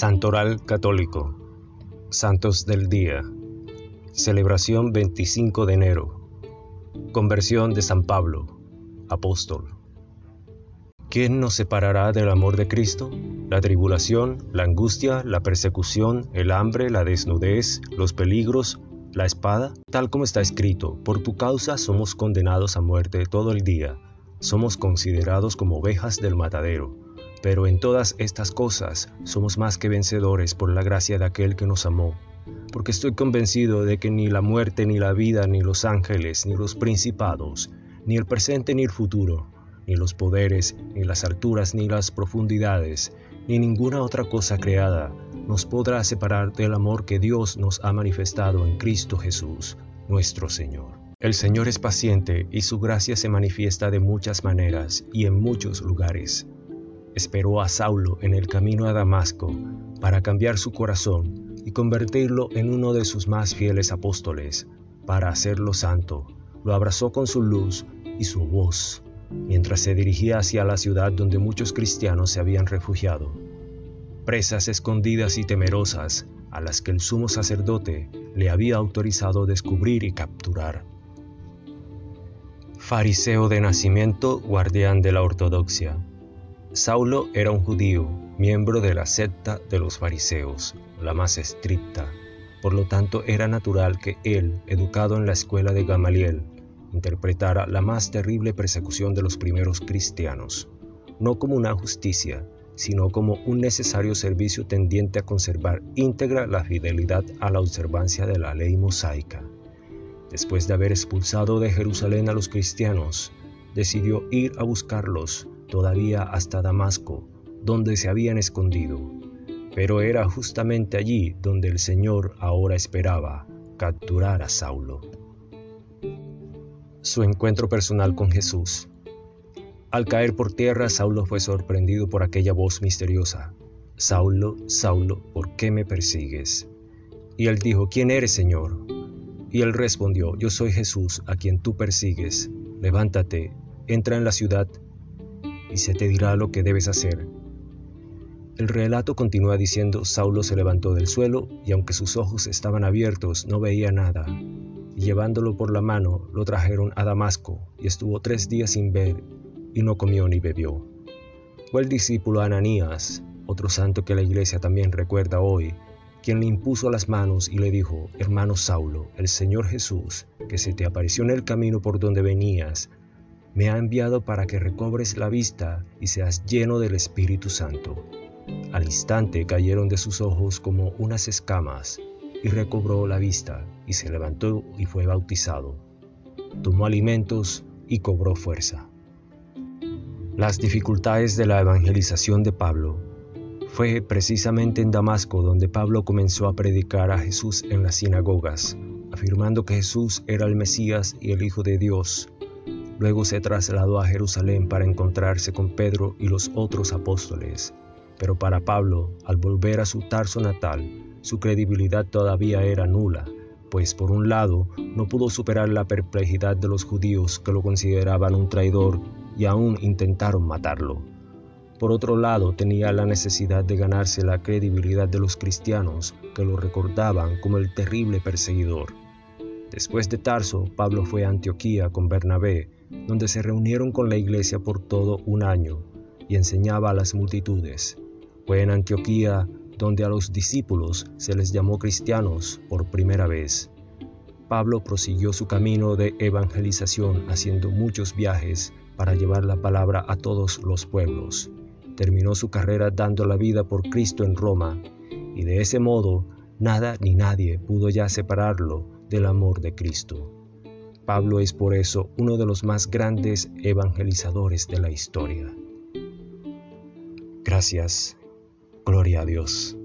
Santoral Católico Santos del Día Celebración 25 de enero Conversión de San Pablo Apóstol ¿Quién nos separará del amor de Cristo? La tribulación, la angustia, la persecución, el hambre, la desnudez, los peligros, la espada, tal como está escrito, por tu causa somos condenados a muerte todo el día, somos considerados como ovejas del matadero. Pero en todas estas cosas somos más que vencedores por la gracia de aquel que nos amó, porque estoy convencido de que ni la muerte, ni la vida, ni los ángeles, ni los principados, ni el presente, ni el futuro, ni los poderes, ni las alturas, ni las profundidades, ni ninguna otra cosa creada nos podrá separar del amor que Dios nos ha manifestado en Cristo Jesús, nuestro Señor. El Señor es paciente y su gracia se manifiesta de muchas maneras y en muchos lugares. Esperó a Saulo en el camino a Damasco para cambiar su corazón y convertirlo en uno de sus más fieles apóstoles, para hacerlo santo. Lo abrazó con su luz y su voz, mientras se dirigía hacia la ciudad donde muchos cristianos se habían refugiado presas escondidas y temerosas a las que el sumo sacerdote le había autorizado descubrir y capturar. Fariseo de nacimiento, guardián de la ortodoxia. Saulo era un judío, miembro de la secta de los fariseos, la más estricta. Por lo tanto, era natural que él, educado en la escuela de Gamaliel, interpretara la más terrible persecución de los primeros cristianos, no como una justicia, sino como un necesario servicio tendiente a conservar íntegra la fidelidad a la observancia de la ley mosaica. Después de haber expulsado de Jerusalén a los cristianos, decidió ir a buscarlos todavía hasta Damasco, donde se habían escondido. Pero era justamente allí donde el Señor ahora esperaba capturar a Saulo. Su encuentro personal con Jesús al caer por tierra, Saulo fue sorprendido por aquella voz misteriosa. Saulo, Saulo, ¿por qué me persigues? Y él dijo, ¿quién eres, Señor? Y él respondió, yo soy Jesús, a quien tú persigues. Levántate, entra en la ciudad, y se te dirá lo que debes hacer. El relato continúa diciendo, Saulo se levantó del suelo, y aunque sus ojos estaban abiertos, no veía nada. Y llevándolo por la mano, lo trajeron a Damasco, y estuvo tres días sin ver y no comió ni bebió. Fue el discípulo Ananías, otro santo que la iglesia también recuerda hoy, quien le impuso las manos y le dijo, hermano Saulo, el Señor Jesús, que se te apareció en el camino por donde venías, me ha enviado para que recobres la vista y seas lleno del Espíritu Santo. Al instante cayeron de sus ojos como unas escamas, y recobró la vista, y se levantó y fue bautizado. Tomó alimentos y cobró fuerza. Las dificultades de la evangelización de Pablo. Fue precisamente en Damasco donde Pablo comenzó a predicar a Jesús en las sinagogas, afirmando que Jesús era el Mesías y el Hijo de Dios. Luego se trasladó a Jerusalén para encontrarse con Pedro y los otros apóstoles. Pero para Pablo, al volver a su Tarso natal, su credibilidad todavía era nula, pues por un lado no pudo superar la perplejidad de los judíos que lo consideraban un traidor y aún intentaron matarlo. Por otro lado, tenía la necesidad de ganarse la credibilidad de los cristianos, que lo recordaban como el terrible perseguidor. Después de Tarso, Pablo fue a Antioquía con Bernabé, donde se reunieron con la iglesia por todo un año y enseñaba a las multitudes. Fue en Antioquía donde a los discípulos se les llamó cristianos por primera vez. Pablo prosiguió su camino de evangelización haciendo muchos viajes para llevar la palabra a todos los pueblos. Terminó su carrera dando la vida por Cristo en Roma, y de ese modo nada ni nadie pudo ya separarlo del amor de Cristo. Pablo es por eso uno de los más grandes evangelizadores de la historia. Gracias. Gloria a Dios.